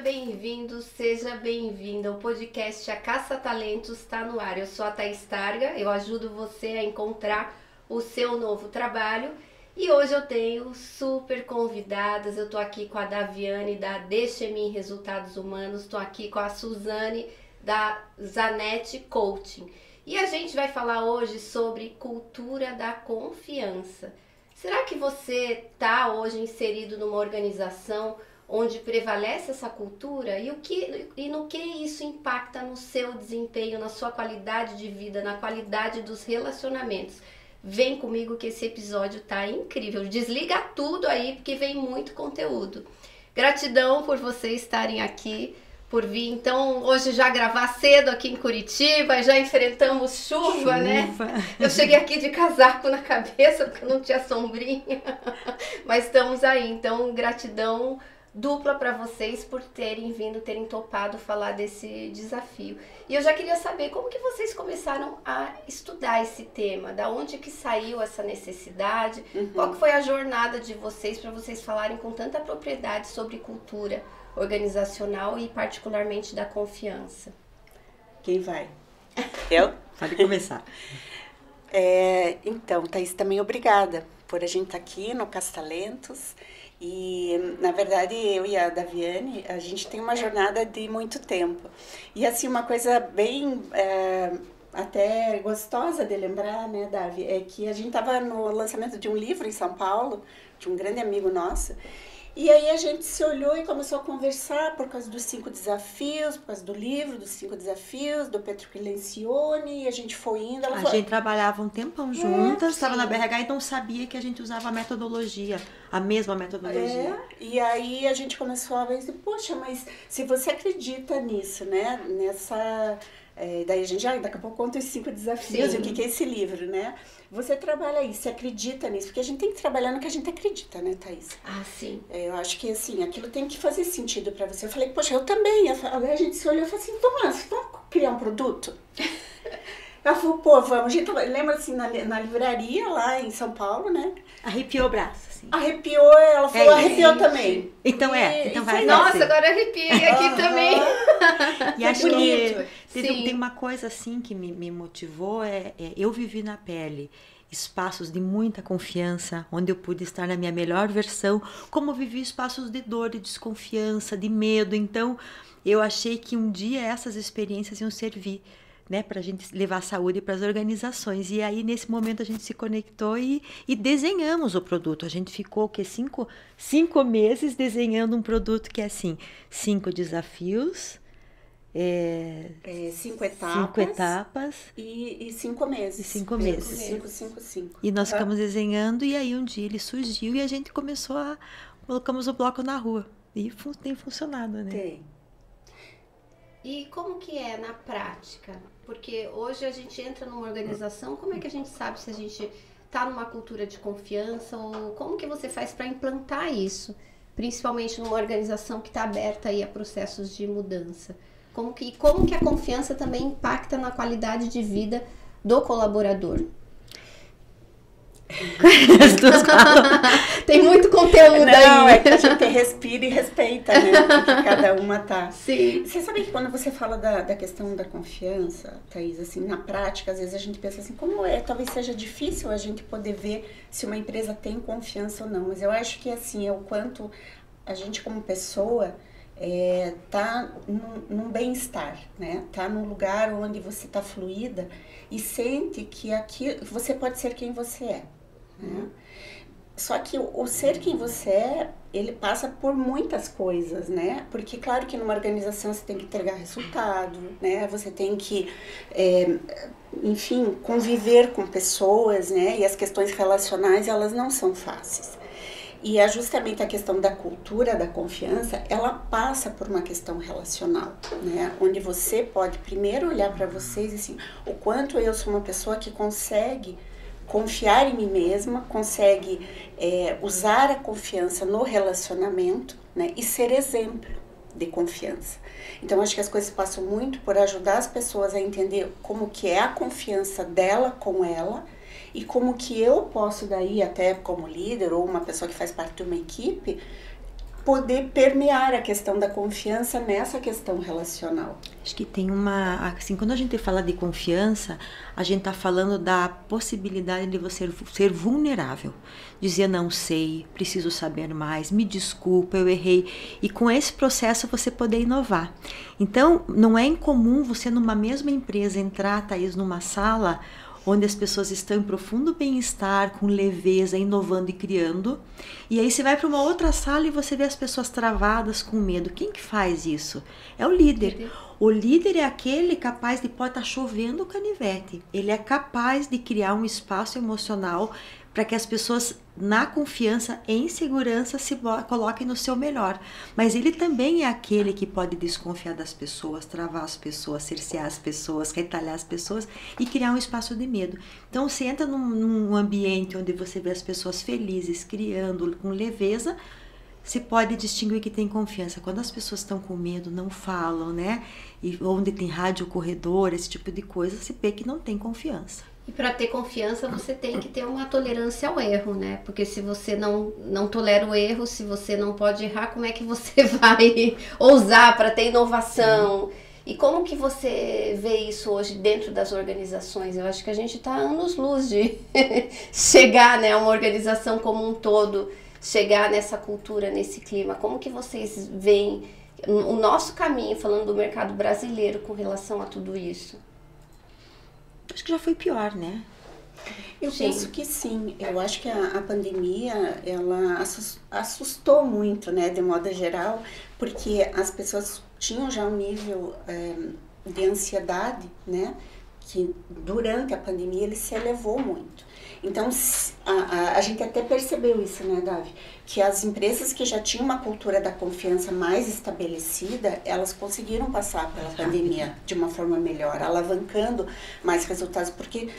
bem-vindo, seja bem-vinda. O podcast A Caça Talentos está no ar. Eu sou a Thaís Targa, eu ajudo você a encontrar o seu novo trabalho. E hoje eu tenho super convidadas. Eu tô aqui com a Daviane da Deixe-me Resultados Humanos, tô aqui com a Suzane da Zanete Coaching. E a gente vai falar hoje sobre cultura da confiança. Será que você está hoje inserido numa organização onde prevalece essa cultura e o que e no que isso impacta no seu desempenho, na sua qualidade de vida, na qualidade dos relacionamentos? Vem comigo que esse episódio tá incrível. Desliga tudo aí porque vem muito conteúdo. Gratidão por vocês estarem aqui, por vir. Então, hoje já gravar cedo aqui em Curitiba, já enfrentamos chuva, chuva. né? Eu cheguei aqui de casaco na cabeça porque não tinha sombrinha. Mas estamos aí. Então, gratidão dupla para vocês por terem vindo, terem topado falar desse desafio. E eu já queria saber como que vocês começaram a estudar esse tema, da onde que saiu essa necessidade, uhum. qual foi a jornada de vocês para vocês falarem com tanta propriedade sobre cultura organizacional e particularmente da confiança. Quem vai? Eu? Pode começar. É, então, Thaís, também obrigada por a gente estar tá aqui no Castalentos. E, na verdade, eu e a Daviane, a gente tem uma jornada de muito tempo. E, assim, uma coisa bem é, até gostosa de lembrar, né, Davi, é que a gente estava no lançamento de um livro em São Paulo, de um grande amigo nosso, e aí a gente se olhou e começou a conversar por causa dos cinco desafios, por causa do livro dos cinco desafios, do Petro Lencioni, e a gente foi indo. a foi... gente trabalhava um tempão juntas, estava é, na BRH, então sabia que a gente usava a metodologia, a mesma metodologia. É, e aí a gente começou a ver, poxa, mas se você acredita nisso, né, nessa é, daí a gente já daqui a pouco conta os cinco desafios Sim. e o que, que é esse livro, né? Você trabalha isso, acredita nisso, porque a gente tem que trabalhar no que a gente acredita, né, Thaís? Ah, sim. É, eu acho que assim, aquilo tem que fazer sentido para você. Eu falei, poxa, eu também. A gente se olhou e falou assim, lá, vamos criar um produto? Ela falou, pô, vamos. A gente lembra assim, na, na livraria lá em São Paulo, né? Arrepiou o braço, assim. Arrepiou, ela falou, é, arrepiou também. Então é, então vai. Nossa, agora arrepiei aqui uhum. também. E acho bonito. que teve, tem uma coisa assim que me, me motivou, é, é eu vivi na pele espaços de muita confiança, onde eu pude estar na minha melhor versão, como vivi espaços de dor, de desconfiança, de medo. Então, eu achei que um dia essas experiências iam servir né, para a gente levar saúde para as organizações. E aí, nesse momento, a gente se conectou e, e desenhamos o produto. A gente ficou que cinco, cinco meses desenhando um produto que é assim: cinco desafios. É, é, cinco etapas. Cinco etapas. E, e cinco meses. E cinco meses. Cinco, cinco, cinco. E nós ficamos desenhando, e aí um dia ele surgiu e a gente começou a. Colocamos o bloco na rua. E fun tem funcionado, né? Tem. E como que é na prática? Porque hoje a gente entra numa organização, como é que a gente sabe se a gente está numa cultura de confiança ou como que você faz para implantar isso, principalmente numa organização que está aberta aí a processos de mudança? Como que, como que a confiança também impacta na qualidade de vida do colaborador? Tem muito conteúdo Não, aí. é que a gente respira e respeita, né? Porque cada uma tá. Sim. Você sabe que quando você fala da, da questão da confiança, Thaís, assim, na prática, às vezes a gente pensa assim, como é? Talvez seja difícil a gente poder ver se uma empresa tem confiança ou não. Mas eu acho que, assim, é o quanto a gente como pessoa é, tá num, num bem-estar, né? Tá num lugar onde você tá fluida e sente que aqui você pode ser quem você é. Né? Só que o, ser quem você é, ele passa por muitas coisas, né? Porque, claro que numa organização você tem que entregar resultado, né? Você tem que, é, enfim, conviver com pessoas, né? E as questões relacionais, elas não são fáceis. E é justamente a questão da cultura da confiança, ela passa por uma questão relacional, né? Onde você pode primeiro olhar para vocês e assim, o quanto eu sou uma pessoa que consegue confiar em mim mesma, consegue é, usar a confiança no relacionamento né, e ser exemplo de confiança. Então acho que as coisas passam muito por ajudar as pessoas a entender como que é a confiança dela com ela e como que eu posso daí até como líder ou uma pessoa que faz parte de uma equipe poder permear a questão da confiança nessa questão relacional. Acho que tem uma, assim, quando a gente fala de confiança, a gente está falando da possibilidade de você ser vulnerável, dizer não sei, preciso saber mais, me desculpa, eu errei, e com esse processo você poder inovar. Então, não é incomum você numa mesma empresa entrar, Thaís, numa sala onde as pessoas estão em profundo bem-estar, com leveza, inovando e criando. E aí você vai para uma outra sala e você vê as pessoas travadas com medo. Quem que faz isso? É o líder. O líder é aquele capaz de pode estar tá chovendo o canivete. Ele é capaz de criar um espaço emocional para que as pessoas na confiança, em segurança, se coloquem no seu melhor. Mas ele também é aquele que pode desconfiar das pessoas, travar as pessoas, cercear as pessoas, retalhar as pessoas e criar um espaço de medo. Então, você entra num, num ambiente onde você vê as pessoas felizes, criando com leveza, se pode distinguir que tem confiança. Quando as pessoas estão com medo, não falam, né? E onde tem rádio corredor, esse tipo de coisa, se vê que não tem confiança. E para ter confiança, você tem que ter uma tolerância ao erro, né? Porque se você não, não tolera o erro, se você não pode errar, como é que você vai ousar para ter inovação? E como que você vê isso hoje dentro das organizações? Eu acho que a gente está anos luz de chegar, né, a uma organização como um todo, chegar nessa cultura, nesse clima. Como que vocês veem o nosso caminho, falando do mercado brasileiro, com relação a tudo isso? Acho que já foi pior, né? Eu sim. penso que sim. Eu acho que a, a, pandemia ela assustou muito, né, de modo geral, porque as pessoas tinham já um nível é, de ansiedade, né, que durante a pandemia ele se elevou muito. Então, a, a, a, gente até percebeu isso, né, Gavi? Que as empresas que já tinham uma cultura da confiança mais estabelecida, elas conseguiram passar pela pandemia de uma forma melhor, alavancando mais resultados, porque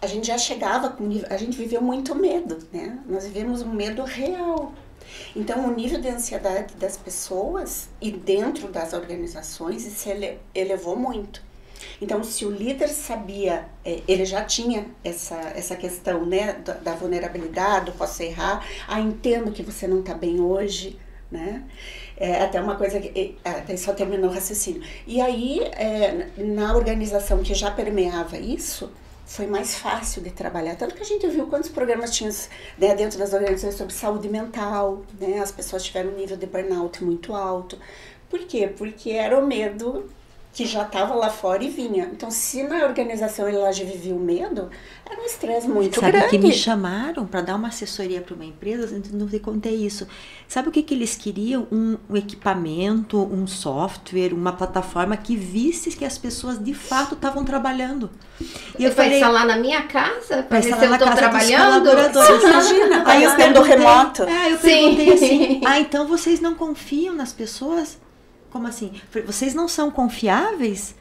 a gente já chegava com a gente viveu muito medo, né? Nós vivemos um medo real. Então, o nível de ansiedade das pessoas e dentro das organizações se elevou muito. Então, se o líder sabia, é, ele já tinha essa, essa questão né, da, da vulnerabilidade, do posso errar, ah, entendo que você não está bem hoje, né? É, até uma coisa que até só terminou o raciocínio. E aí, é, na organização que já permeava isso, foi mais fácil de trabalhar. Tanto que a gente viu quantos programas tinham né, dentro das organizações sobre saúde mental, né? As pessoas tiveram um nível de burnout muito alto. Por quê? Porque era o medo que já estava lá fora e vinha. Então, se na organização ele lá já vivia o medo, era um estresse muito Sabe grande. Sabe que me chamaram para dar uma assessoria para uma empresa, não te contei isso. Sabe o que, que eles queriam? Um, um, equipamento, um software, uma plataforma que visse que as pessoas de fato estavam trabalhando. E eu falei, instalar na minha casa para ver se eu estou trabalhando? Imagina, aí eu perguntei, remoto. É, eu perguntei assim, ah, então vocês não confiam nas pessoas? Como assim? Vocês não são confiáveis?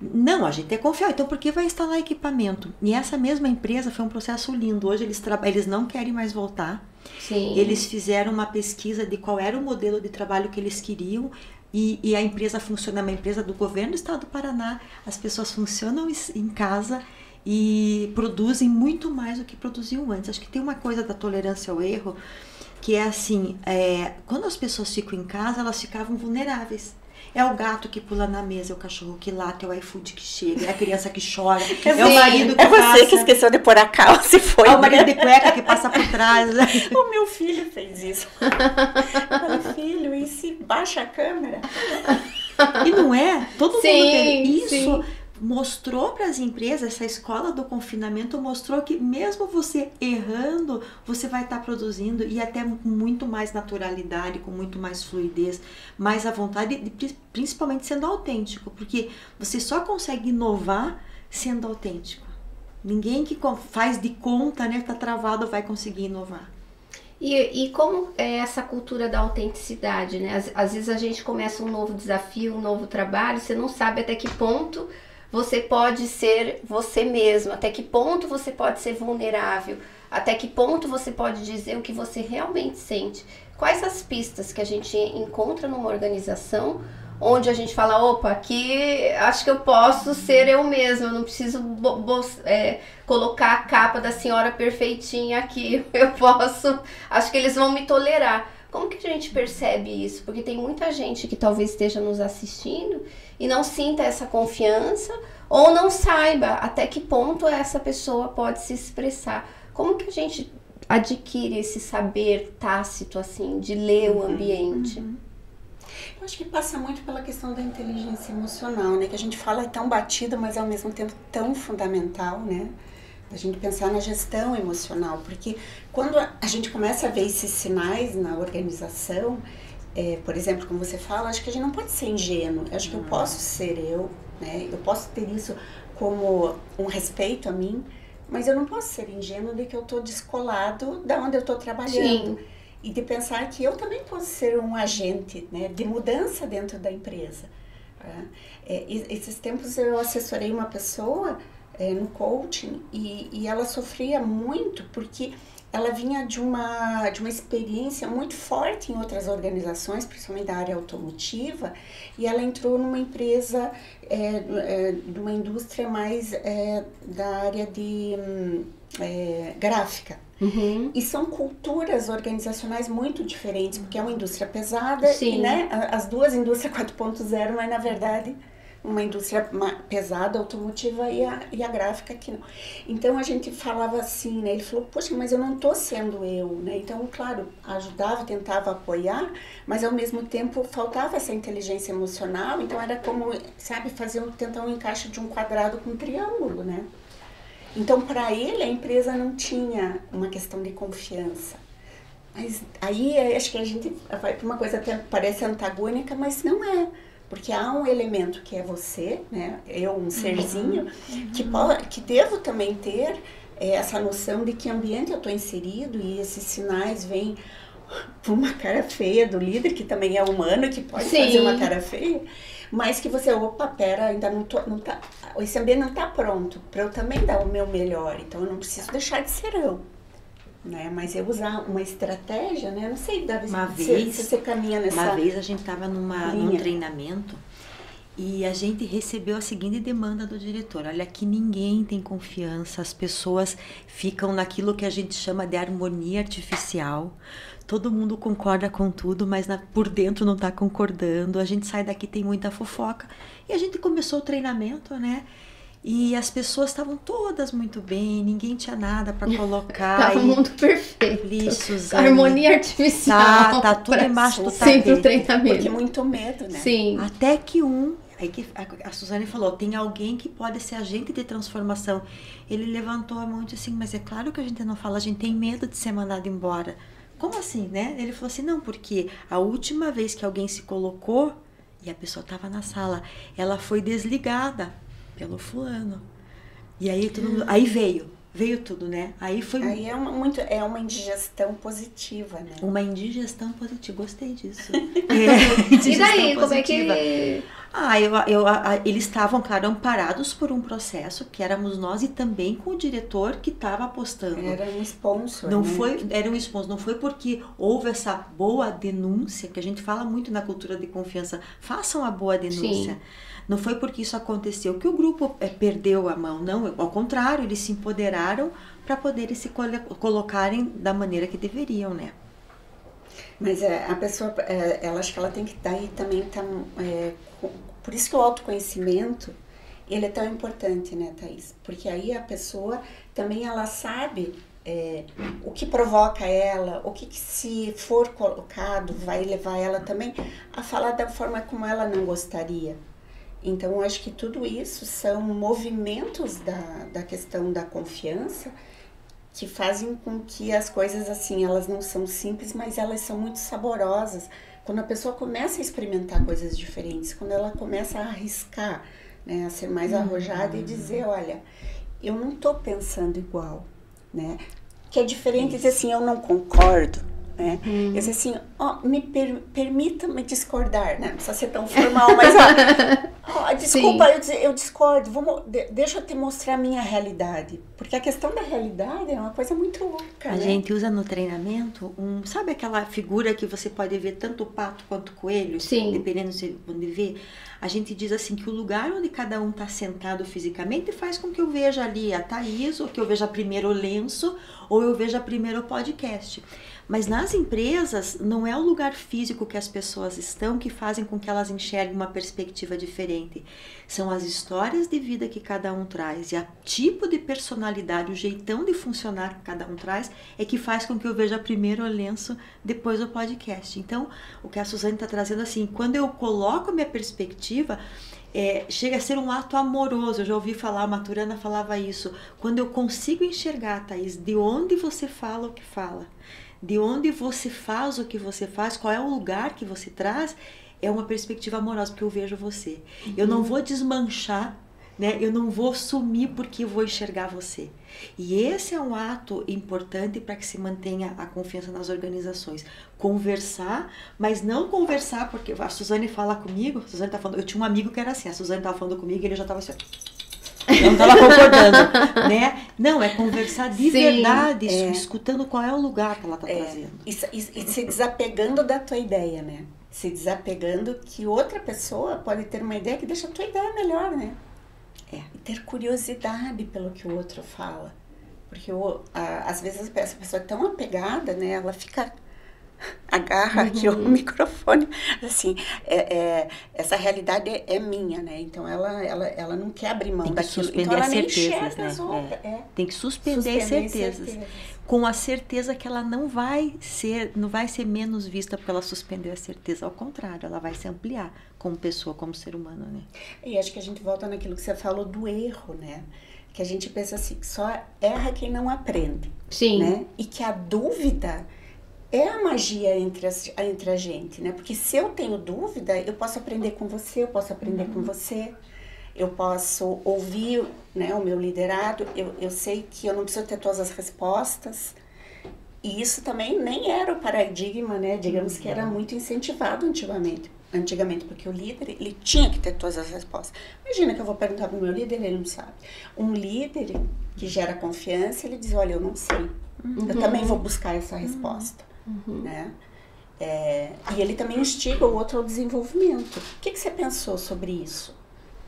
Não, a gente é confiável. Então, por que vai instalar equipamento? E essa mesma empresa foi um processo lindo. Hoje eles, eles não querem mais voltar. Sim. Eles fizeram uma pesquisa de qual era o modelo de trabalho que eles queriam. E, e a empresa funciona, é uma empresa do governo do estado do Paraná. As pessoas funcionam em casa e produzem muito mais do que produziam antes. Acho que tem uma coisa da tolerância ao erro que é assim, é, quando as pessoas ficam em casa, elas ficavam vulneráveis. É o gato que pula na mesa, é o cachorro que late, é o iFood que chega, é a criança que chora, é, é o marido que É você passa, que esqueceu de pôr a calça e foi. É o marido de cueca que passa por trás. o meu filho fez isso. Meu filho, e se baixa a câmera? E não é? Todo sim, mundo tem isso. Sim mostrou para as empresas, essa escola do confinamento mostrou que mesmo você errando, você vai estar tá produzindo e até muito mais naturalidade, com muito mais fluidez, mais à vontade, principalmente sendo autêntico, porque você só consegue inovar sendo autêntico. Ninguém que faz de conta, né, tá travado, vai conseguir inovar. E, e como é essa cultura da autenticidade, né? Às, às vezes a gente começa um novo desafio, um novo trabalho, você não sabe até que ponto você pode ser você mesmo, até que ponto você pode ser vulnerável, até que ponto você pode dizer o que você realmente sente. Quais as pistas que a gente encontra numa organização onde a gente fala, opa, aqui acho que eu posso ser eu mesma, eu não preciso é, colocar a capa da senhora perfeitinha aqui, eu posso, acho que eles vão me tolerar. Como que a gente percebe isso? Porque tem muita gente que talvez esteja nos assistindo e não sinta essa confiança ou não saiba até que ponto essa pessoa pode se expressar. Como que a gente adquire esse saber tácito assim de ler o uhum, ambiente? Uhum. Eu acho que passa muito pela questão da inteligência emocional, né? Que a gente fala é tão batida, mas ao mesmo tempo tão fundamental, né? A gente pensar na gestão emocional, porque quando a gente começa a ver esses sinais na organização, é, por exemplo, como você fala, acho que a gente não pode ser ingênuo. Eu acho que eu posso ser eu, né? Eu posso ter isso como um respeito a mim, mas eu não posso ser ingênuo de que eu estou descolado da onde eu estou trabalhando. Sim. E de pensar que eu também posso ser um agente né, de mudança dentro da empresa. É, esses tempos eu assessorei uma pessoa é, no coaching e, e ela sofria muito porque ela vinha de uma, de uma experiência muito forte em outras organizações, principalmente da área automotiva, e ela entrou numa empresa, é, é, de uma indústria mais é, da área de hum, é, gráfica. Uhum. E são culturas organizacionais muito diferentes, porque é uma indústria pesada, Sim. e né, as duas indústrias 4.0, mas na verdade uma indústria pesada, automotiva e a, e a gráfica que não. Então a gente falava assim, né? Ele falou, poxa, mas eu não estou sendo eu, né? Então, claro, ajudava, tentava apoiar, mas ao mesmo tempo faltava essa inteligência emocional, então era como, sabe, fazer tentar um encaixe de um quadrado com um triângulo, né? Então, para ele, a empresa não tinha uma questão de confiança. Mas aí acho que a gente vai para uma coisa até parece antagônica, mas não é porque há um elemento que é você, né? Eu, um serzinho, uhum. que, pode, que devo também ter é, essa noção de que ambiente eu estou inserido e esses sinais vêm por uma cara feia do líder, que também é humano, que pode Sim. fazer uma cara feia, mas que você, opa, pera, ainda não tô, não tá, esse ambiente não está pronto para eu também dar o meu melhor, então eu não preciso deixar de ser eu né? Mas eu usar uma estratégia, né? Eu não sei, Davi, uma se, vez, se você caminha nessa Uma vez a gente estava num treinamento e a gente recebeu a seguinte demanda do diretor: olha, aqui ninguém tem confiança, as pessoas ficam naquilo que a gente chama de harmonia artificial. Todo mundo concorda com tudo, mas na, por dentro não está concordando. A gente sai daqui tem muita fofoca. E a gente começou o treinamento, né? E as pessoas estavam todas muito bem, ninguém tinha nada para colocar. Tava o mundo perfeito. Isso, Harmonia artificial. Tá, tá tudo embaixo do tapete. Sempre o treinamento. Porque muito medo, né? Sim. Até que um, aí que a, a Suzane falou, tem alguém que pode ser agente de transformação. Ele levantou a mão e disse assim, mas é claro que a gente não fala, a gente tem medo de ser mandado embora. Como assim, né? Ele falou assim, não, porque a última vez que alguém se colocou e a pessoa estava na sala, ela foi desligada pelo fulano. E aí todo mundo, aí veio, veio tudo, né? Aí foi Aí é uma, muito é uma indigestão positiva, né? Uma indigestão positiva, gostei disso. é, e daí, positiva. como é que ah, eu, eu, a, eles estavam, claro, amparados por um processo que éramos nós e também com o diretor que estava apostando. Era um sponsor. Não né? foi, era um sponsor, não foi porque houve essa boa denúncia, que a gente fala muito na cultura de confiança, façam a boa denúncia. Sim. Não foi porque isso aconteceu que o grupo é, perdeu a mão, não. Ao contrário, eles se empoderaram para poderem se colocarem da maneira que deveriam, né? Mas é, a pessoa, é, ela acho que ela tem que estar aí também tá, é, por isso que o autoconhecimento ele é tão importante, né, Thaís? Porque aí a pessoa também ela sabe é, o que provoca ela, o que, que, se for colocado vai levar ela também a falar da forma como ela não gostaria. Então, acho que tudo isso são movimentos da, da questão da confiança que fazem com que as coisas, assim, elas não são simples, mas elas são muito saborosas. Quando a pessoa começa a experimentar coisas diferentes, quando ela começa a arriscar, né, a ser mais uhum. arrojada e dizer, olha, eu não estou pensando igual, né? Que é diferente dizer assim, eu não concordo, né? Hum. Eu disse assim, ó, oh, me per, permita-me discordar, né? Não precisa ser tão formal, mas ó, Oh, desculpa, eu, eu, discordo. Vamos, deixa eu te mostrar a minha realidade. Porque a questão da realidade é uma coisa muito louca. A né? gente usa no treinamento um. Sabe aquela figura que você pode ver tanto o pato quanto o coelho? Sim. Dependendo de onde vê. A gente diz assim que o lugar onde cada um está sentado fisicamente faz com que eu veja ali a Thaís, ou que eu veja primeiro o lenço, ou eu veja primeiro o podcast. Mas nas empresas, não é o lugar físico que as pessoas estão que fazem com que elas enxerguem uma perspectiva diferente. São as histórias de vida que cada um traz e o tipo de personalidade, o jeitão de funcionar que cada um traz é que faz com que eu veja primeiro o lenço, depois o podcast. Então, o que a Suzane está trazendo assim, quando eu coloco a minha perspectiva, é, chega a ser um ato amoroso. Eu já ouvi falar, a Maturana falava isso. Quando eu consigo enxergar, Thaís, de onde você fala o que fala de onde você faz o que você faz, qual é o lugar que você traz, é uma perspectiva amorosa, porque eu vejo você. Uhum. Eu não uhum. vou desmanchar, né? Eu não vou sumir porque eu vou enxergar você. E esse é um ato importante para que se mantenha a confiança nas organizações. Conversar, mas não conversar porque a Suzane fala comigo, a Suzane tá falando, eu tinha um amigo que era assim, a Suzane estava falando comigo e ele já estava assim, não estava concordando, né? Não, é conversar de Sim, verdade, é. escutando qual é o lugar que ela está é. trazendo. E, e, e se desapegando da tua ideia, né? Se desapegando que outra pessoa pode ter uma ideia que deixa a tua ideia melhor, né? É. E ter curiosidade pelo que o outro fala. Porque o, a, às vezes essa pessoa é tão apegada, né? Ela fica agarra aqui o uhum. microfone. Assim, é, é, essa realidade é, é, minha, né? Então ela, ela, ela não quer abrir mão Tem que daquilo. Suspender então ela as certezas, né? É. é. Tem que suspender, suspender certezas. certezas. Com a certeza que ela não vai ser, não vai ser menos vista porque ela suspendeu a certeza. Ao contrário, ela vai se ampliar como pessoa, como ser humano, né? E acho que a gente volta naquilo que você falou do erro, né? Que a gente pensa assim, só erra quem não aprende. Sim. Né? E que a dúvida é a magia entre, as, entre a gente, né? Porque se eu tenho dúvida, eu posso aprender com você, eu posso aprender uhum. com você, eu posso ouvir né, o meu liderado, eu, eu sei que eu não preciso ter todas as respostas. E isso também nem era o paradigma, né? Digamos que era uhum. muito incentivado antigamente. Antigamente, porque o líder, ele tinha que ter todas as respostas. Imagina que eu vou perguntar para o meu líder, ele não sabe. Um líder que gera confiança, ele diz, olha, eu não sei. Uhum. Eu também vou buscar essa resposta uhum. né? É, e ele também instiga o outro ao desenvolvimento. O que, que você pensou sobre isso?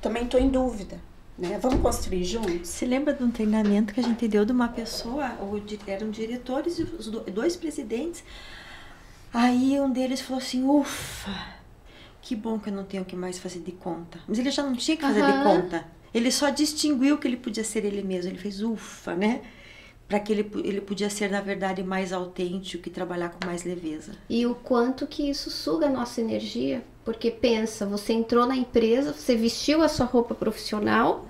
Também estou em dúvida. Né? Vamos construir juntos? Se lembra de um treinamento que a gente deu de uma pessoa, eram diretores e os dois presidentes. Aí um deles falou assim: ufa, que bom que eu não tenho que mais fazer de conta. Mas ele já não tinha que fazer uhum. de conta. Ele só distinguiu que ele podia ser ele mesmo. Ele fez ufa, né? Para que ele, ele podia ser na verdade mais autêntico e trabalhar com mais leveza. E o quanto que isso suga a nossa energia, porque pensa, você entrou na empresa, você vestiu a sua roupa profissional,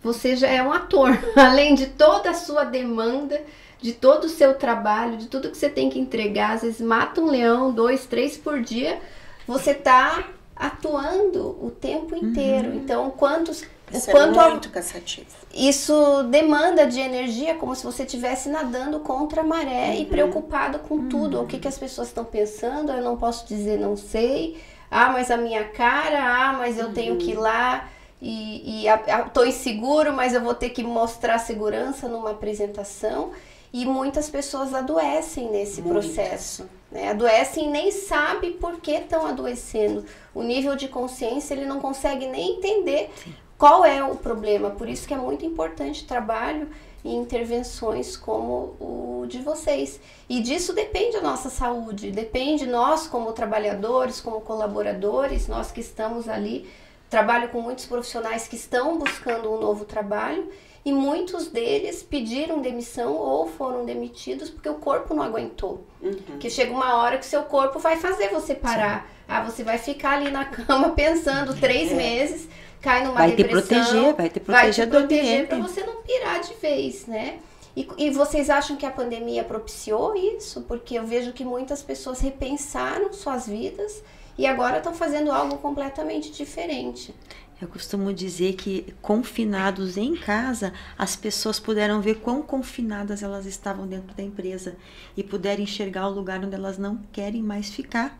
você já é um ator, além de toda a sua demanda, de todo o seu trabalho, de tudo que você tem que entregar, às vezes mata um leão, dois, três por dia, você está atuando o tempo inteiro. Uhum. Então, quantos isso quanto é muito cansativo. Isso demanda de energia como se você estivesse nadando contra a maré uhum. e preocupado com uhum. tudo. O que, que as pessoas estão pensando, eu não posso dizer não sei. Ah, mas a minha cara, ah, mas eu uhum. tenho que ir uhum. lá e, estou inseguro, mas eu vou ter que mostrar segurança numa apresentação. E muitas pessoas adoecem nesse Muitas. processo. Né? Adoecem e nem sabe por que estão adoecendo. O nível de consciência ele não consegue nem entender Sim qual é o problema. Por isso que é muito importante trabalho e intervenções como o de vocês. E disso depende a nossa saúde, depende nós como trabalhadores, como colaboradores, nós que estamos ali. Trabalho com muitos profissionais que estão buscando um novo trabalho e muitos deles pediram demissão ou foram demitidos porque o corpo não aguentou. Uhum. Que chega uma hora que seu corpo vai fazer você parar. Sim. Ah, você vai ficar ali na cama pensando três é. meses cai numa vai depressão. Te proteger, vai te proteger, vai te proteger para você não pirar de vez, né? E, e, vocês acham que a pandemia propiciou isso? Porque eu vejo que muitas pessoas repensaram suas vidas e agora estão fazendo algo completamente diferente. Eu costumo dizer que confinados em casa, as pessoas puderam ver quão confinadas elas estavam dentro da empresa e puderam enxergar o lugar onde elas não querem mais ficar.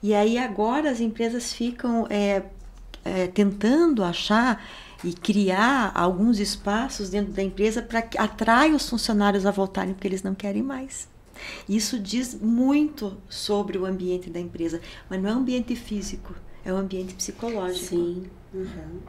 E aí agora as empresas ficam é, é, tentando achar e criar alguns espaços dentro da empresa para que atraia os funcionários a voltarem porque eles não querem mais. Isso diz muito sobre o ambiente da empresa, mas não é um ambiente físico, é um ambiente psicológico. Sim. Uhum.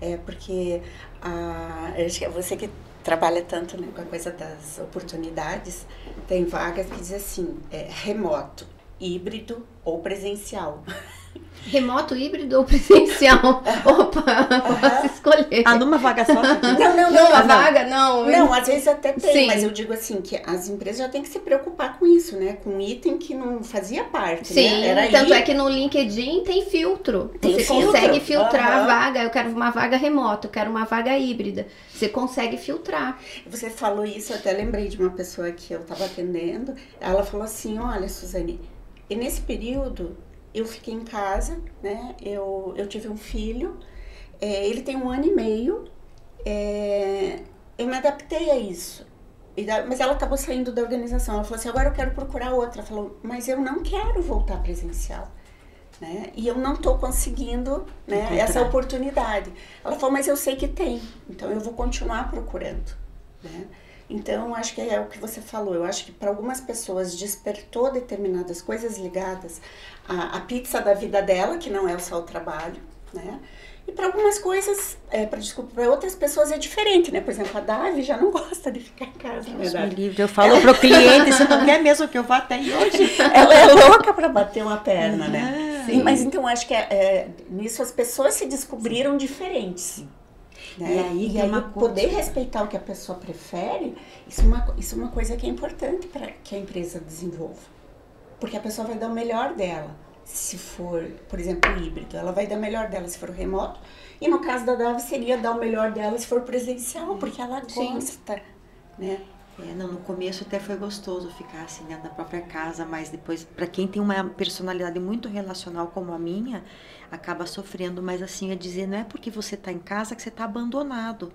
É porque a, você que trabalha tanto né, com a coisa das oportunidades, tem vagas que diz assim, é, remoto, híbrido ou presencial. Remoto, híbrido ou presencial? Opa, posso escolher. Ah, numa vaga só? Não, não, não. Não, a vaga, não. Não, às vezes até tem, Sim. mas eu digo assim, que as empresas já têm que se preocupar com isso, né? Com um item que não fazia parte, Sim, né? Era tanto aí... é que no LinkedIn tem filtro. Tem Você filtro. consegue filtrar uhum. a vaga. Eu quero uma vaga remota, eu quero uma vaga híbrida. Você consegue filtrar. Você falou isso, eu até lembrei de uma pessoa que eu estava atendendo. Ela falou assim, olha, Suzane, e nesse período eu fiquei em casa, né? Eu, eu tive um filho, é, ele tem um ano e meio, é, eu me adaptei a isso. Mas ela acabou saindo da organização. Ela falou assim: agora eu quero procurar outra. Ela falou: mas eu não quero voltar presencial. Né? E eu não estou conseguindo né, essa oportunidade. Ela falou: mas eu sei que tem, então eu vou continuar procurando. Né? Então, acho que é o que você falou. Eu acho que para algumas pessoas despertou determinadas coisas ligadas à, à, pizza da vida dela, que não é só o trabalho, né? E para algumas coisas, é, para desculpa, para outras pessoas é diferente, né? Por exemplo, a Davi já não gosta de ficar em casa. Deus me livre. Eu falo pro cliente, você não quer mesmo que eu vá até hoje? Ela é louca para bater uma perna, né? Sim. Mas então acho que é, é, nisso as pessoas se descobriram diferentes. Né? E aí, e aí uma poder respeitar o que a pessoa prefere, isso é uma, isso é uma coisa que é importante para que a empresa desenvolva. Porque a pessoa vai dar o melhor dela, se for, por exemplo, híbrido. Ela vai dar o melhor dela se for remoto. E no caso da Davi seria dar o melhor dela se for presencial, porque ela gosta, né? É, não, no começo até foi gostoso ficar assim dentro da própria casa, mas depois, para quem tem uma personalidade muito relacional como a minha, acaba sofrendo. Mas assim, é dizer, não é porque você está em casa que você está abandonado.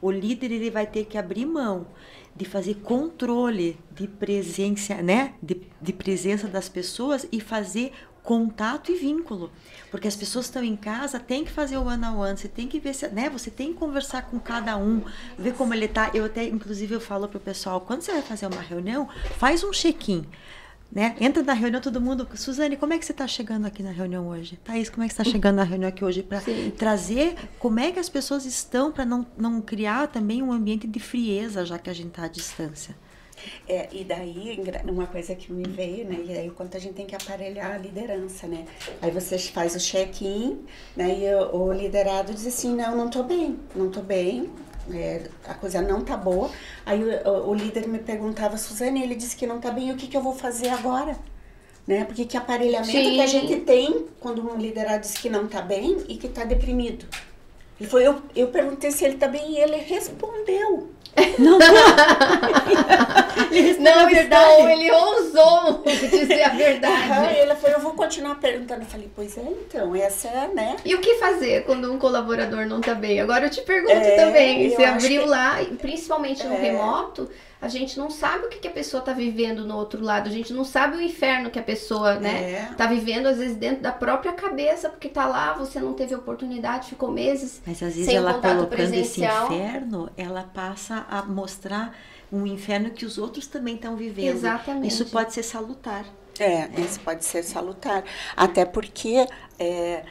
O líder ele vai ter que abrir mão de fazer controle de presença, né, de, de presença das pessoas e fazer contato e vínculo. Porque as pessoas estão em casa, tem que fazer o one on one, você tem que ver se, né, você tem que conversar com cada um, ver como ele tá. Eu até inclusive eu falo pro pessoal, quando você vai fazer uma reunião, faz um check-in. Né? Entra na reunião todo mundo. Suzane, como é que você está chegando aqui na reunião hoje? Thaís, como é que você está chegando na reunião aqui hoje? Para trazer como é que as pessoas estão, para não, não criar também um ambiente de frieza, já que a gente está à distância. É, e daí, uma coisa que me veio, né? E aí o quanto a gente tem que aparelhar a liderança, né? Aí você faz o check-in, né? E o, o, liderado diz assim, não, não tô bem, não tô bem, é, a coisa não tá boa. Aí o, o, líder me perguntava, Suzane, ele disse que não tá bem, o que, que eu vou fazer agora? Né? Porque que aparelhamento Sim. que a gente tem quando um liderado diz que não tá bem e que tá deprimido? Ele foi, eu, eu perguntei se ele tá bem e ele respondeu. Não, ele não estou, ele ousou dizer a verdade. Uhum, ele falou, eu vou continuar perguntando. Eu falei, pois é, então, essa é, né? E o que fazer quando um colaborador não tá bem? Agora eu te pergunto é, também, você abriu que... lá, principalmente no é. remoto, a gente não sabe o que, que a pessoa tá vivendo no outro lado, a gente não sabe o inferno que a pessoa, né, é. tá vivendo, às vezes, dentro da própria cabeça, porque tá lá, você não teve oportunidade, ficou meses. Mas às vezes sem ela colocando presencial. esse inferno, ela passa a mostrar um inferno que os outros também estão vivendo. Exatamente. Isso pode ser salutar. É, isso pode ser salutar. Até porque. É,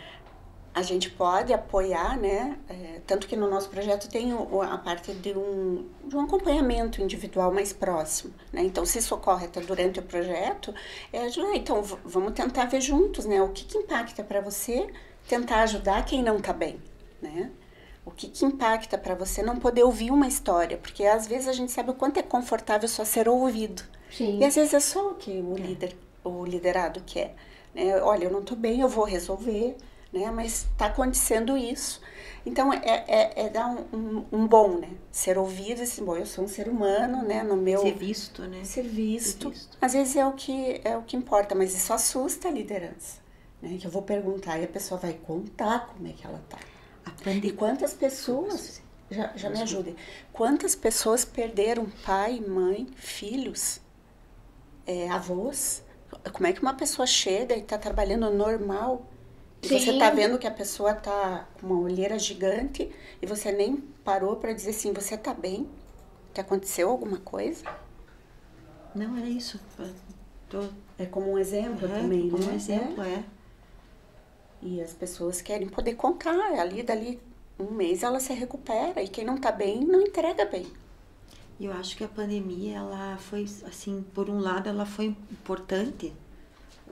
a gente pode apoiar, né? É, tanto que no nosso projeto tem o, a parte de um, de um acompanhamento individual mais próximo, né? Então, se isso ocorre até durante o projeto, é ajudar. Então, vamos tentar ver juntos, né? O que, que impacta para você tentar ajudar quem não está bem, né? O que, que impacta para você não poder ouvir uma história? Porque às vezes a gente sabe o quanto é confortável só ser ouvido. Sim. E às vezes é só o que o líder, o liderado quer. Né? Olha, eu não estou bem, eu vou resolver né? Mas está acontecendo isso. Então, é, é, é dar um, um, um, bom, né? Ser ouvido, assim, bom, eu sou um ser humano, né? No meu... Ser visto, né? Ser visto. Ser visto. Às vezes é o, que, é o que importa, mas isso assusta a liderança. Né? Que eu vou perguntar e a pessoa vai contar como é que ela tá. Aprende. E quantas pessoas... Já, já me ajudem. Quantas pessoas perderam pai, mãe, filhos, é, avós? Como é que uma pessoa chega e está trabalhando normal Sim. Você tá vendo que a pessoa tá com uma olheira gigante e você nem parou para dizer assim, você tá bem? Que aconteceu alguma coisa? Não, era isso. Tô... É como um exemplo é, também, como né? um exemplo, é. é. E as pessoas querem poder contar, ali dali um mês ela se recupera e quem não tá bem não entrega bem. E eu acho que a pandemia, ela foi, assim, por um lado, ela foi importante.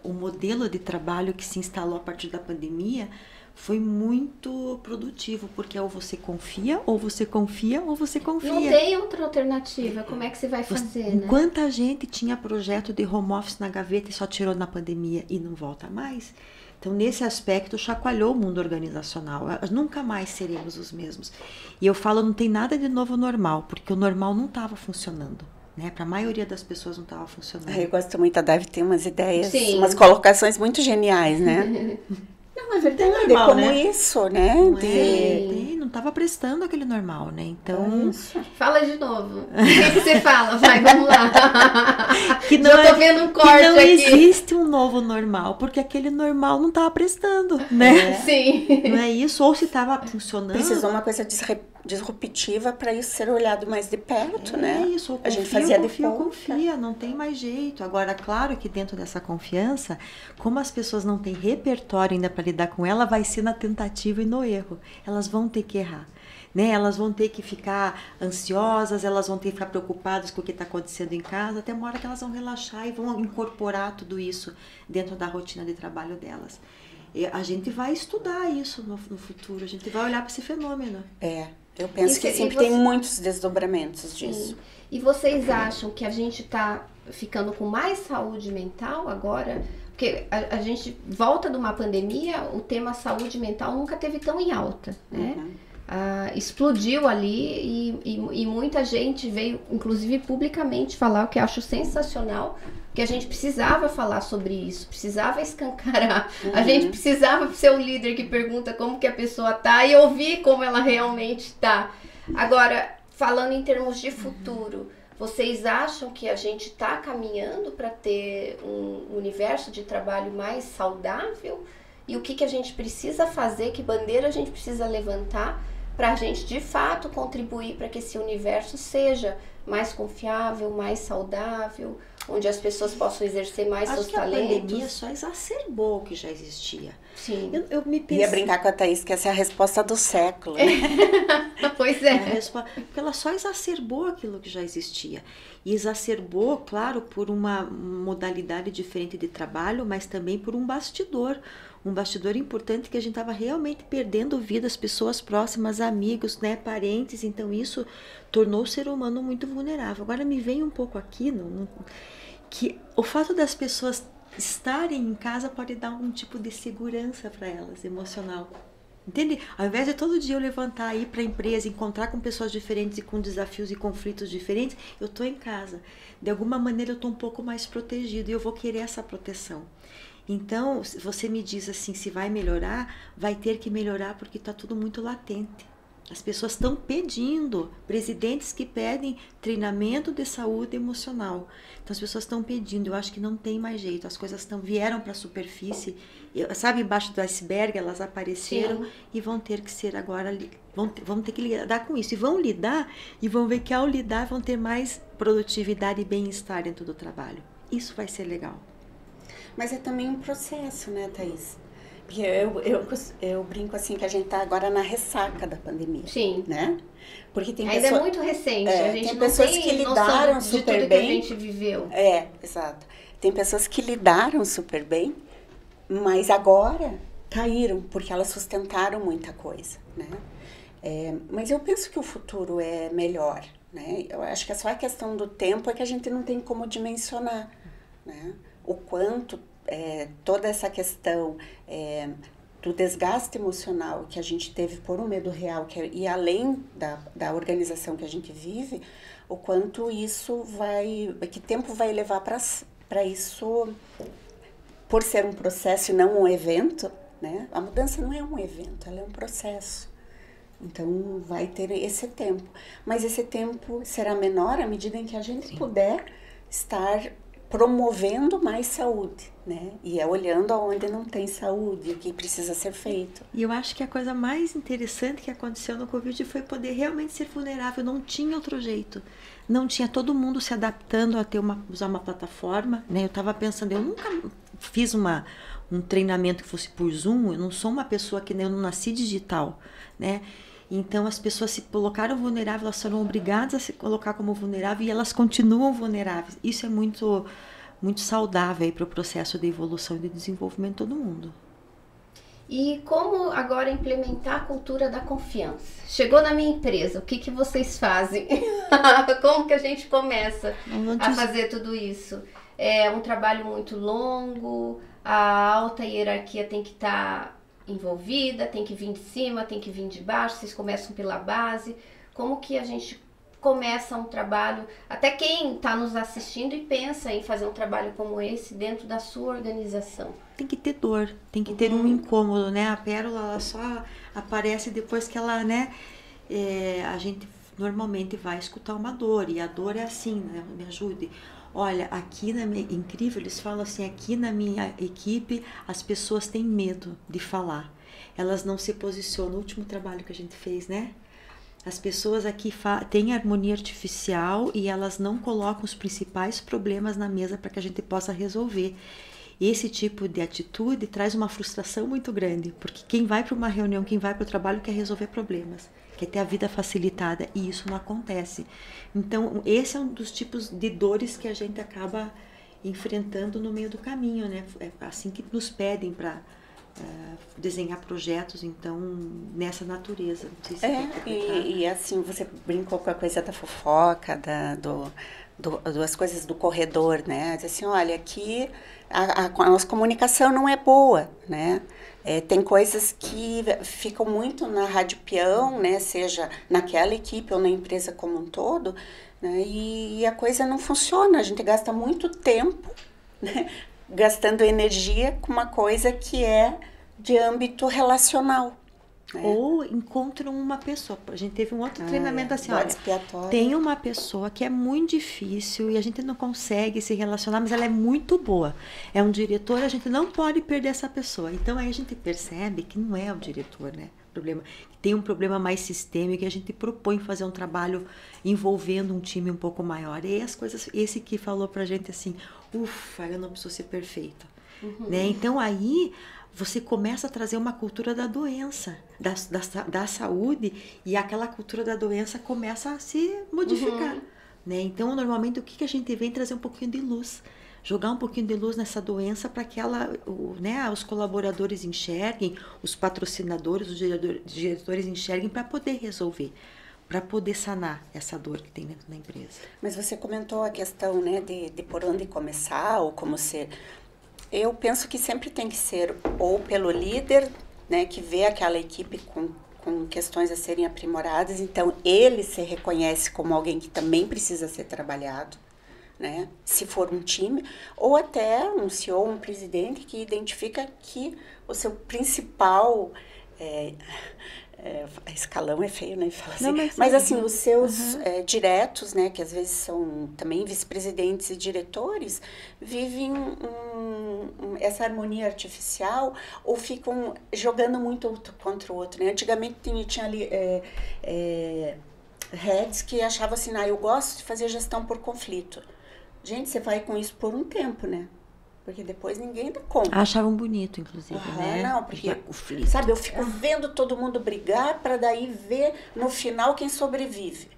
O modelo de trabalho que se instalou a partir da pandemia foi muito produtivo, porque ou você confia, ou você confia, ou você confia. Não tem outra alternativa. Como é que você vai fazer, você, né? Quanta gente tinha projeto de home office na gaveta e só tirou na pandemia e não volta mais? Então, nesse aspecto, chacoalhou o mundo organizacional. Nunca mais seremos os mesmos. E eu falo, não tem nada de novo normal, porque o normal não estava funcionando. Né? Para a maioria das pessoas não estava funcionando. Eu gosto muito, a Dave tem umas ideias, Sim. umas colocações muito geniais, né? Não, é verdade. É normal, como né? isso, né? Não, é, não estava prestando aquele normal, né? Então. É Fala de novo. O que, que, você fala? Vai, vamos lá. Que não, Já tô é- vendo um corte que não aqui. existe um novo normal, porque aquele normal não estava prestando, né? É. Sim. Não é isso? Ou se estava funcionando. Precisou uma coisa disruptiva para isso ser olhado mais de perto, é né? Isso, ou confia, a gente fazia confia, de confia, não tem mais jeito. Agora, claro que dentro dessa confiança, como as pessoas não têm repertório ainda para lidar com ela, vai ser na tentativa e no erro. Elas vão ter que errar. Né? Elas vão ter que ficar ansiosas, elas vão ter que ficar preocupadas com o que está acontecendo em casa, até uma hora que elas vão relaxar e vão incorporar tudo isso dentro da rotina de trabalho delas. E a gente vai estudar isso no, no futuro, a gente vai olhar para esse fenômeno. É, eu penso que sempre você... tem muitos desdobramentos disso. Sim. E vocês acham que a gente está ficando com mais saúde mental agora? Porque a, a, gente volta de uma pandemia, o tema saúde mental nunca teve tão em alta, né? Uhum. Ah, explodiu ali e, e, e, muita gente veio, inclusive publicamente, falar o que acho sensacional, que a gente precisava falar sobre isso, precisava escancarar, uhum. a gente precisava ser o líder que pergunta como que a pessoa tá e ouvir como ela realmente tá. Agora, falando em termos de futuro, vocês acham que a gente está caminhando para ter um universo de trabalho mais saudável? E o que, que a gente precisa fazer, que bandeira a gente precisa levantar para a gente de fato contribuir para que esse universo seja mais confiável, mais saudável, onde as pessoas possam exercer mais Acho seus talentos. A pandemia só exacerbou o que já existia. Sim. Eu, eu me pensei... Ia brincar com a Thaís que essa é a resposta do século. Né? pois é. é resposta... Porque ela só exacerbou aquilo que já existia. E exacerbou, claro, por uma modalidade diferente de trabalho, mas também por um bastidor um bastidor importante que a gente estava realmente perdendo vidas, pessoas próximas, amigos, né, parentes. Então isso tornou o ser humano muito vulnerável. Agora me vem um pouco aqui no, no, que o fato das pessoas estarem em casa pode dar algum tipo de segurança para elas, emocional. Entende? Ao invés de todo dia eu levantar, ir para a empresa, encontrar com pessoas diferentes e com desafios e conflitos diferentes, eu estou em casa. De alguma maneira eu estou um pouco mais protegido e eu vou querer essa proteção. Então, você me diz assim, se vai melhorar, vai ter que melhorar porque está tudo muito latente. As pessoas estão pedindo, presidentes que pedem treinamento de saúde emocional. Então as pessoas estão pedindo, eu acho que não tem mais jeito. As coisas estão vieram para a superfície, sabe, embaixo do iceberg, elas apareceram Sim. e vão ter que ser agora, vão, vão ter que lidar com isso. E vão lidar e vão ver que ao lidar vão ter mais produtividade e bem-estar dentro do trabalho. Isso vai ser legal. Mas é também um processo, né, Thaís? Porque eu, eu, eu brinco assim que a gente está agora na ressaca da pandemia. Sim. Né? Porque tem Ainda é pessoa, é muito recente. É, a gente tem pessoas tem que lidaram super bem. Que a gente viveu. É, exato. Tem pessoas que lidaram super bem, mas agora caíram porque elas sustentaram muita coisa, né? É, mas eu penso que o futuro é melhor, né? Eu acho que é só a questão do tempo é que a gente não tem como dimensionar, né? O quanto é, toda essa questão é, do desgaste emocional que a gente teve por um medo real que é, e além da, da organização que a gente vive, o quanto isso vai, que tempo vai levar para isso, por ser um processo e não um evento, né? A mudança não é um evento, ela é um processo. Então vai ter esse tempo, mas esse tempo será menor à medida em que a gente Sim. puder estar promovendo mais saúde, né? E é olhando aonde não tem saúde, o que precisa ser feito. E eu acho que a coisa mais interessante que aconteceu no Covid foi poder realmente ser vulnerável, não tinha outro jeito. Não tinha todo mundo se adaptando a ter uma usar uma plataforma, né? Eu estava pensando, eu nunca fiz uma um treinamento que fosse por Zoom, eu não sou uma pessoa que eu não nasci digital, né? Então as pessoas se colocaram vulneráveis, elas foram obrigadas a se colocar como vulnerável e elas continuam vulneráveis. Isso é muito muito saudável para o processo de evolução e de desenvolvimento de todo mundo. E como agora implementar a cultura da confiança? Chegou na minha empresa, o que, que vocês fazem? como que a gente começa a fazer tudo isso? É um trabalho muito longo, a alta hierarquia tem que estar tá envolvida, tem que vir de cima, tem que vir de baixo, vocês começam pela base. Como que a gente começa um trabalho, até quem está nos assistindo e pensa em fazer um trabalho como esse dentro da sua organização? Tem que ter dor, tem que ter um uhum. incômodo, né? A pérola ela só aparece depois que ela, né? É, a gente normalmente vai escutar uma dor e a dor é assim, né? Me ajude. Olha, aqui na minha incrível, eles falam assim, aqui na minha equipe as pessoas têm medo de falar. Elas não se posicionam. No último trabalho que a gente fez, né? As pessoas aqui têm harmonia artificial e elas não colocam os principais problemas na mesa para que a gente possa resolver. Esse tipo de atitude traz uma frustração muito grande, porque quem vai para uma reunião, quem vai para o trabalho quer resolver problemas quer ter a vida facilitada e isso não acontece. Então, esse é um dos tipos de dores que a gente acaba enfrentando no meio do caminho, né? É assim que nos pedem para uh, eh, desenhar projetos, então, nessa natureza. Se é, e, e, assim, você brincou com a coisa da fofoca, da, do, do, das coisas do corredor, né? Diz assim, olha, aqui a, a, a nossa comunicação não é boa, né? É, tem coisas que ficam muito na rádio peão, né? Seja naquela equipe ou na empresa como um todo, né? E, e a coisa não funciona. A gente gasta muito tempo, né? Gastando energia com uma coisa que é de âmbito relacional. É. Ou encontram uma pessoa. A gente teve um outro ah, treinamento é. assim, olha, tem uma pessoa que é muito difícil e a gente não consegue se relacionar, mas ela é muito boa. É um diretor, a gente não pode perder essa pessoa. Então aí a gente percebe que não é o diretor, né? Problema, tem um problema mais sistêmico e a gente propõe fazer um trabalho envolvendo um time um pouco maior. E as coisas, esse que falou pra gente assim, ufa, eu não preciso ser perfeito. Uhum. Né? Então aí você começa a trazer uma cultura da doença, da, da, da saúde, e aquela cultura da doença começa a se modificar. Uhum. Né? Então, normalmente, o que, que a gente vem trazer um pouquinho de luz? Jogar um pouquinho de luz nessa doença para que ela, né, os colaboradores enxerguem, os patrocinadores, os diretores enxerguem para poder resolver para poder sanar essa dor que tem dentro da empresa. Mas você comentou a questão né, de, de por onde começar ou como ser eu penso que sempre tem que ser ou pelo líder, né, que vê aquela equipe com, com questões a serem aprimoradas, então ele se reconhece como alguém que também precisa ser trabalhado, né, se for um time, ou até um CEO, um presidente que identifica que o seu principal é, é, escalão é feio, né? Fala assim. Não, mas, mas, assim, os seus uhum. é, diretos, né? Que às vezes são também vice-presidentes e diretores, vivem um, um, essa harmonia artificial ou ficam jogando muito outro contra o outro, né? Antigamente tinha, tinha ali é, é, heads que achavam assim, ah, eu gosto de fazer gestão por conflito. Gente, você vai com isso por um tempo, né? Porque depois ninguém dá conta. Achavam bonito, inclusive, ah, né? Não, porque, porque sabe, eu fico vendo todo mundo brigar para daí ver no final quem sobrevive.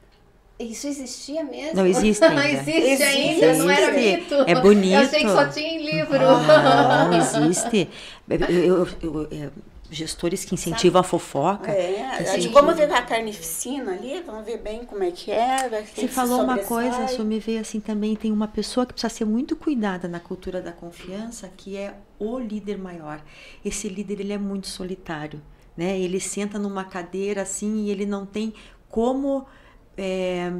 Isso existia mesmo? Não existe ainda. existe, existe ainda, existe. não era mito. É bonito. Eu achei que só tinha em livro. Não, existe. Eu, eu, eu, gestores que incentivam Sabe? a fofoca. É, incentivam... vamos ver a carnificina ali, vamos ver bem como é que é. Você falou uma coisa, só me veio assim também, tem uma pessoa que precisa ser muito cuidada na cultura da confiança, que é o líder maior. Esse líder, ele é muito solitário, né? Ele senta numa cadeira assim e ele não tem como... É,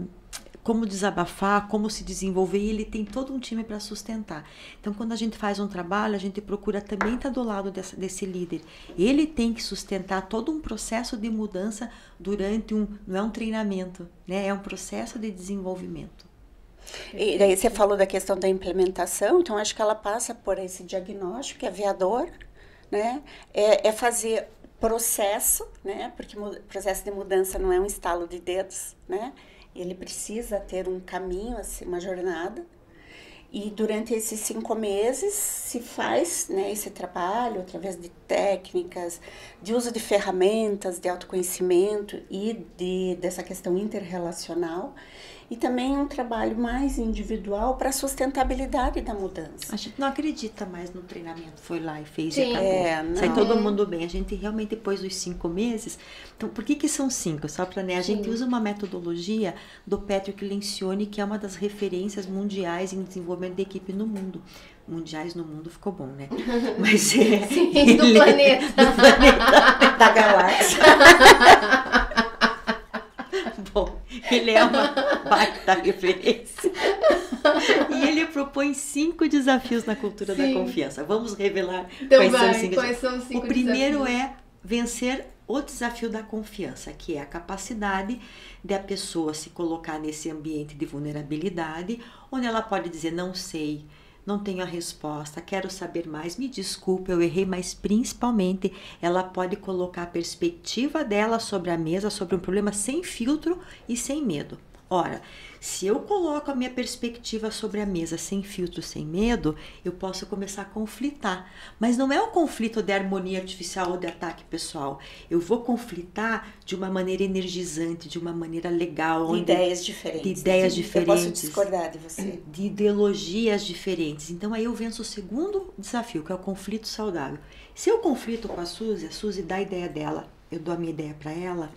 como desabafar, como se desenvolver, e ele tem todo um time para sustentar. Então, quando a gente faz um trabalho, a gente procura também estar tá do lado dessa, desse líder. Ele tem que sustentar todo um processo de mudança durante um, não é um treinamento, né? É um processo de desenvolvimento. E daí você falou da questão da implementação, então acho que ela passa por esse diagnóstico, que é aviador, né? É, é fazer processo, né? Porque processo de mudança não é um estalo de dedos, né? Ele precisa ter um caminho, assim, uma jornada. E durante esses cinco meses se faz né, esse trabalho através de técnicas, de uso de ferramentas de autoconhecimento e de, dessa questão interrelacional e também um trabalho mais individual para a sustentabilidade da mudança. A gente não acredita mais no treinamento, foi lá e fez Sim. e acabou. É, Sai todo mundo bem. A gente realmente, depois dos cinco meses. Então, por que, que são cinco? Só para né, a Sim. gente usa uma metodologia do Patrick Lencioni, que é uma das referências mundiais em desenvolvimento de equipe no mundo mundiais no mundo ficou bom, né? Mas é. Sim, do planeta. do planeta. da galáxia. ele é uma baita referência. e ele propõe cinco desafios na cultura Sim. da confiança. Vamos revelar então quais, vai, são os cinco quais são os cinco O primeiro desafios? é vencer o desafio da confiança, que é a capacidade de a pessoa se colocar nesse ambiente de vulnerabilidade, onde ela pode dizer não sei, não tenho a resposta, quero saber mais, me desculpe, eu errei, mas principalmente ela pode colocar a perspectiva dela sobre a mesa, sobre um problema sem filtro e sem medo. Ora, se eu coloco a minha perspectiva sobre a mesa sem filtro, sem medo, eu posso começar a conflitar. Mas não é um conflito de harmonia artificial ou de ataque pessoal. Eu vou conflitar de uma maneira energizante, de uma maneira legal. De ideias diferentes. De ideias diferentes. Eu posso discordar de você. De ideologias diferentes. Então aí eu venço o segundo desafio, que é o conflito saudável. Se eu conflito com a Suzy, a Suzy dá a ideia dela, eu dou a minha ideia para ela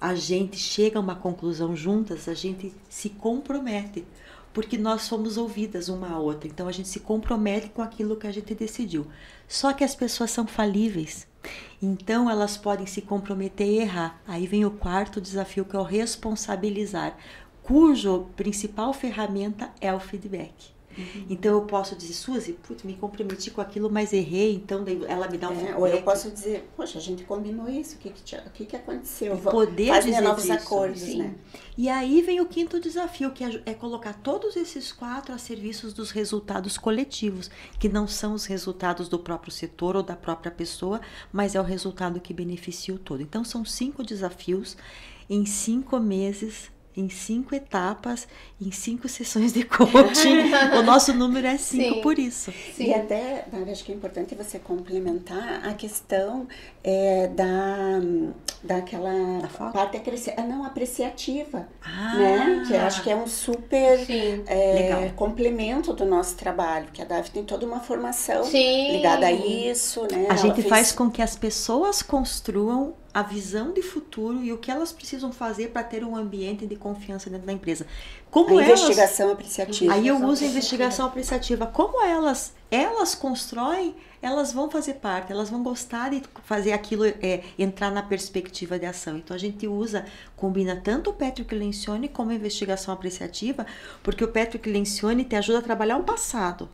a gente chega a uma conclusão juntas, a gente se compromete, porque nós somos ouvidas uma a outra. Então a gente se compromete com aquilo que a gente decidiu. Só que as pessoas são falíveis. Então elas podem se comprometer e errar. Aí vem o quarto desafio que é o responsabilizar, cujo principal ferramenta é o feedback. Uhum. Então eu posso dizer, Suzy, putz, me comprometi com aquilo, mas errei, então ela me dá um é. Ou eu posso dizer, poxa, a gente combinou isso, o que que, o que, que aconteceu? Poder Fazer dizer novos isso, acordos, sim. né? E aí vem o quinto desafio, que é, é colocar todos esses quatro a serviços dos resultados coletivos, que não são os resultados do próprio setor ou da própria pessoa, mas é o resultado que beneficia o todo. Então são cinco desafios em cinco meses em cinco etapas, em cinco sessões de coaching. o nosso número é cinco Sim. por isso. Sim. E até, acho que é importante você complementar a questão é, da daquela da parte apreci... Ah, não apreciativa, ah. né? Que acho que é um super é, complemento do nosso trabalho, que a Davi tem toda uma formação Sim. ligada a isso, né? A Ela gente fez... faz com que as pessoas construam a visão de futuro e o que elas precisam fazer para ter um ambiente de confiança dentro da empresa. Como a elas, investigação apreciativa. Aí eu uso a investigação apreciativa. Como elas elas constroem, elas vão fazer parte, elas vão gostar de fazer aquilo é, entrar na perspectiva de ação. Então a gente usa, combina tanto o Patrick Lencioni como a investigação apreciativa, porque o Patrick Lencioni te ajuda a trabalhar o passado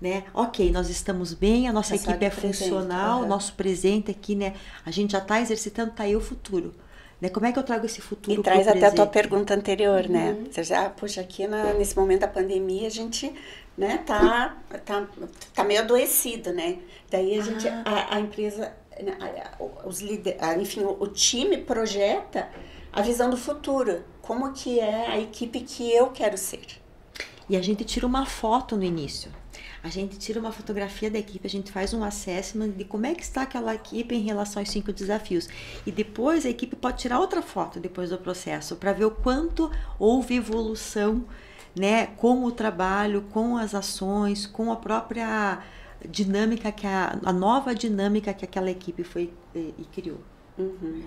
né? Ok, nós estamos bem, a nossa equipe é funcional, uhum. nosso presente aqui, né? A gente já está exercitando, tá aí o futuro. Né? Como é que eu trago esse futuro E traz até a tua pergunta anterior, né? uhum. né? Você já, puxa, aqui na, nesse momento da pandemia a gente, né, tá, tá, tá meio adoecido, né? Daí a gente, ah. a, a, empresa, né, os líder, enfim, o, o time projeta a visão do futuro. Como que é a equipe que eu quero ser. E a gente tira uma foto no início. A gente tira uma fotografia da equipe, a gente faz um assessment de como é que está aquela equipe em relação aos cinco desafios. E depois a equipe pode tirar outra foto depois do processo para ver o quanto houve evolução, né, com o trabalho, com as ações, com a própria dinâmica que a, a nova dinâmica que aquela equipe foi e, eh, e criou. Uhum.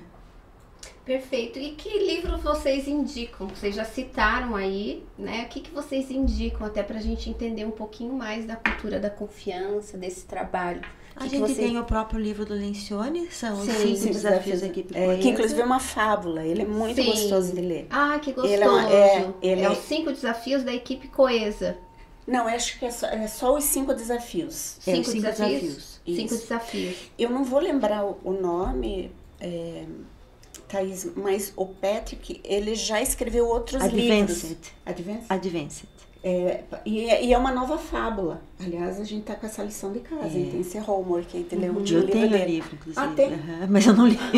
Perfeito. E que livro vocês indicam? Vocês já citaram aí, né? O que, que vocês indicam até para a gente entender um pouquinho mais da cultura da confiança, desse trabalho? A gente você... tem o próprio livro do Lencioni, são os cinco sim, desafios da equipe é, Que inclusive é uma fábula, ele é muito sim. gostoso de ler. Ah, que gostoso. Ele é, uma, é, ele é os cinco desafios da equipe coesa. Não, acho que é só, é só os cinco desafios. Cinco, é, cinco desafios? desafios. Cinco desafios. Eu não vou lembrar o nome... É, Thaís, mas o Patrick, ele já escreveu outros Advanced. livros. Advanced? Advanced. É, e, é, e, é uma nova fábula. Aliás, a gente tá com essa lição de casa, é. tem esse homework aí, entendeu? Uhum. Eu tenho o livro, inclusive. Ah, tem? Uhum, mas eu não li.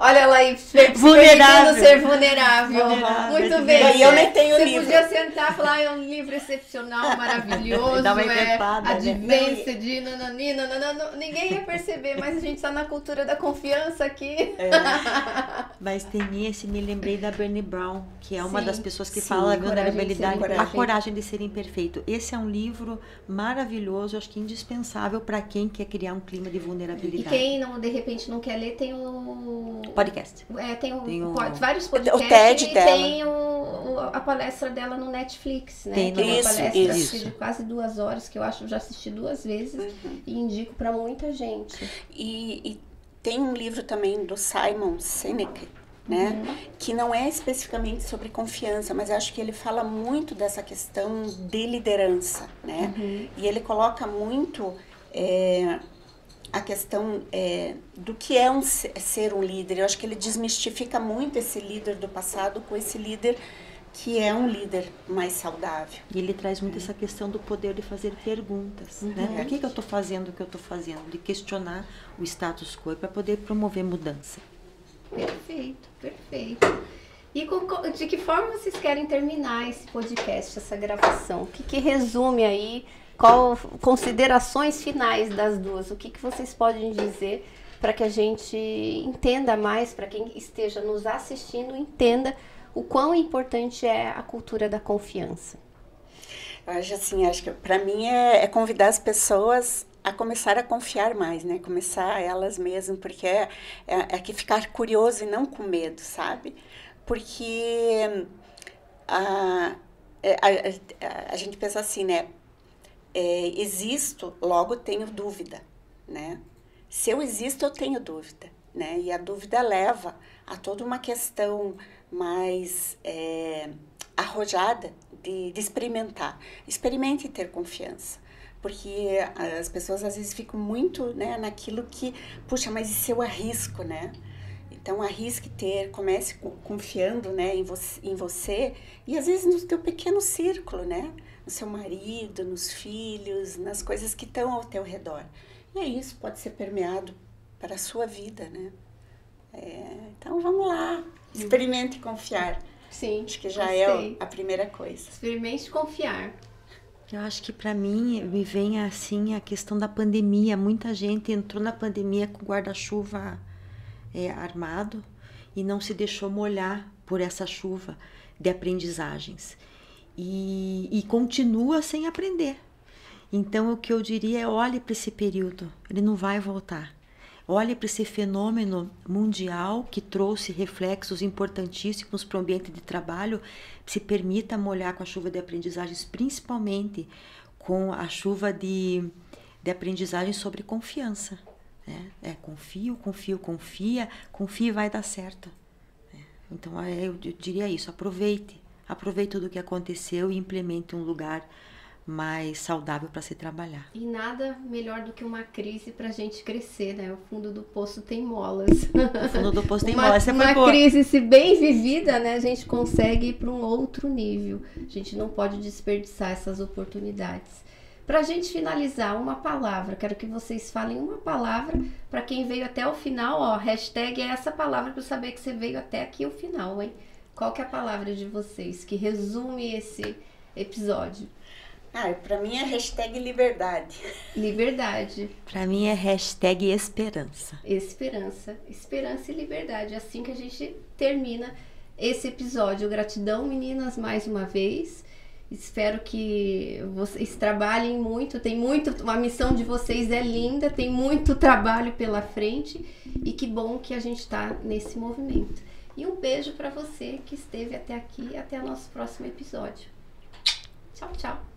Olha ela aí, vulnerável. ser vulnerável. vulnerável. Muito bem. E eu nem tenho Você livro. podia sentar e falar, é um livro excepcional, maravilhoso, é né? de nanani, nanana. Ninguém ia perceber, mas a gente está na cultura da confiança aqui. É. Mas tem esse, me lembrei da Bernie Brown, que é uma sim, das pessoas que sim, fala da vulnerabilidade, coragem. a coragem de ser imperfeito. Esse é um livro maravilhoso, acho que indispensável para quem quer criar um clima de vulnerabilidade. E quem não, de repente não quer ler, tem o Podcast. É, tem, o, tem o, vários podcasts. O TED e dela. tem o, a palestra dela no Netflix, né? Tem que é uma isso, palestra isso. de quase duas horas, que eu acho que já assisti duas vezes uhum. e indico para muita gente. E, e, tem um livro também do Simon Sinek, né? Uhum. Que não é especificamente sobre confiança, mas acho que ele fala muito dessa questão de liderança, né? Uhum. E ele coloca muito é, a questão é, do que é um, ser um líder. Eu acho que ele desmistifica muito esse líder do passado com esse líder que é um líder mais saudável. E ele traz muito essa questão do poder de fazer perguntas. Uhum. Né? Por que, que eu estou fazendo o que eu estou fazendo? De questionar o status quo para poder promover mudança. Perfeito, perfeito. E com, de que forma vocês querem terminar esse podcast, essa gravação? O que, que resume aí qual considerações finais das duas? O que, que vocês podem dizer para que a gente entenda mais, para quem esteja nos assistindo entenda o quão importante é a cultura da confiança? Eu acho assim, acho que para mim é, é, convidar as pessoas a começar a confiar mais, né? Começar elas mesmas, porque é, é, é que ficar curioso e não com medo, sabe? Porque a, a, a, a gente pensa assim, né? é, existo, logo tenho dúvida, né? Se eu existo, eu tenho dúvida, né? E a dúvida leva a toda uma questão mais é, arrojada de, de experimentar. Experimente ter confiança porque as pessoas às vezes ficam muito né, naquilo que, puxa, mas e se eu arrisco, né? Então arrisque ter, comece confiando né, em, você, em você e às vezes no teu pequeno círculo, né? no seu marido, nos filhos, nas coisas que estão ao teu redor. E é isso, pode ser permeado para a sua vida, né? É, então vamos lá, experimente confiar. Sim. Acho que já é gostei. é a primeira coisa. Experimente confiar. Eu acho que para mim me vem assim a questão da pandemia. Muita gente entrou na pandemia com guarda-chuva é, armado e não se deixou molhar por essa chuva de aprendizagens e, e continua sem aprender. Então, o que eu diria é: olhe para esse período, ele não vai voltar. Olhe para esse fenômeno mundial que trouxe reflexos importantíssimos para o ambiente de trabalho. Se permita molhar com a chuva de aprendizagens, principalmente com a chuva de, de aprendizagem sobre confiança. Né? É, confio, confio, confia, confia e vai dar certo. É, então, é, eu diria isso: aproveite aproveite tudo o que aconteceu e implemente um lugar mais saudável para se trabalhar. E nada melhor do que uma crise para a gente crescer, né? O fundo do poço tem molas. O fundo do poço tem uma, molas. Uma crise, se bem vivida, né? A gente consegue ir para um outro nível. A gente não pode desperdiçar essas oportunidades. Para a gente finalizar, uma palavra. Quero que vocês falem uma palavra para quem veio até o final. Ó, hashtag é essa palavra para saber que você veio até aqui o final, hein? Qual que é a palavra de vocês que resume esse episódio? Ah, para mim é hashtag liberdade. Liberdade. Para mim é hashtag esperança. Esperança. Esperança e liberdade. É assim que a gente termina esse episódio. Gratidão, meninas, mais uma vez. Espero que vocês trabalhem muito. Tem muito, a missão de vocês é linda, tem muito trabalho pela frente e que bom que a gente está nesse movimento. E um beijo para você que esteve até aqui. Até o nosso próximo episódio. Tchau, tchau.